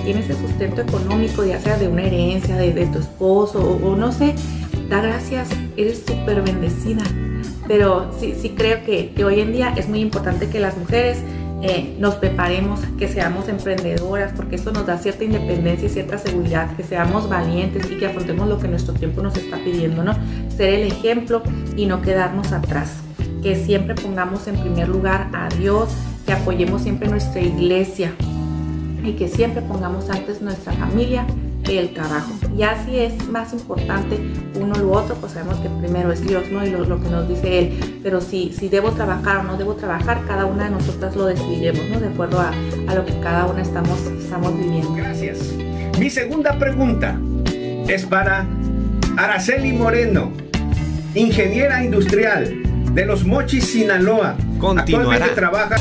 tienes ese sustento económico, ya sea de una herencia, de, tu esposo o, no sé, da gracias, eres súper bendecida. Pero sí, sí creo que, que, hoy en día es muy importante que las mujeres eh, nos preparemos, que seamos emprendedoras, porque eso nos da cierta independencia y cierta seguridad, que seamos valientes y que afrontemos lo que nuestro tiempo nos está pidiendo, ¿no? Ser el ejemplo y no quedarnos atrás. Que siempre pongamos en primer lugar a Dios, que apoyemos siempre nuestra iglesia, y que siempre pongamos antes nuestra familia que el trabajo. Y así es más importante uno u otro, pues sabemos que primero es Dios, ¿no? Y lo, que nos dice Él. Pero si, si debo trabajar o no debo trabajar, cada una de nosotras lo decidiremos, ¿no? De acuerdo a, a lo que cada una estamos, estamos viviendo. Gracias. Mi segunda pregunta es para Araceli Moreno, ingeniera industrial de los Mochis, Sinaloa. Continuará. Actualmente trabaja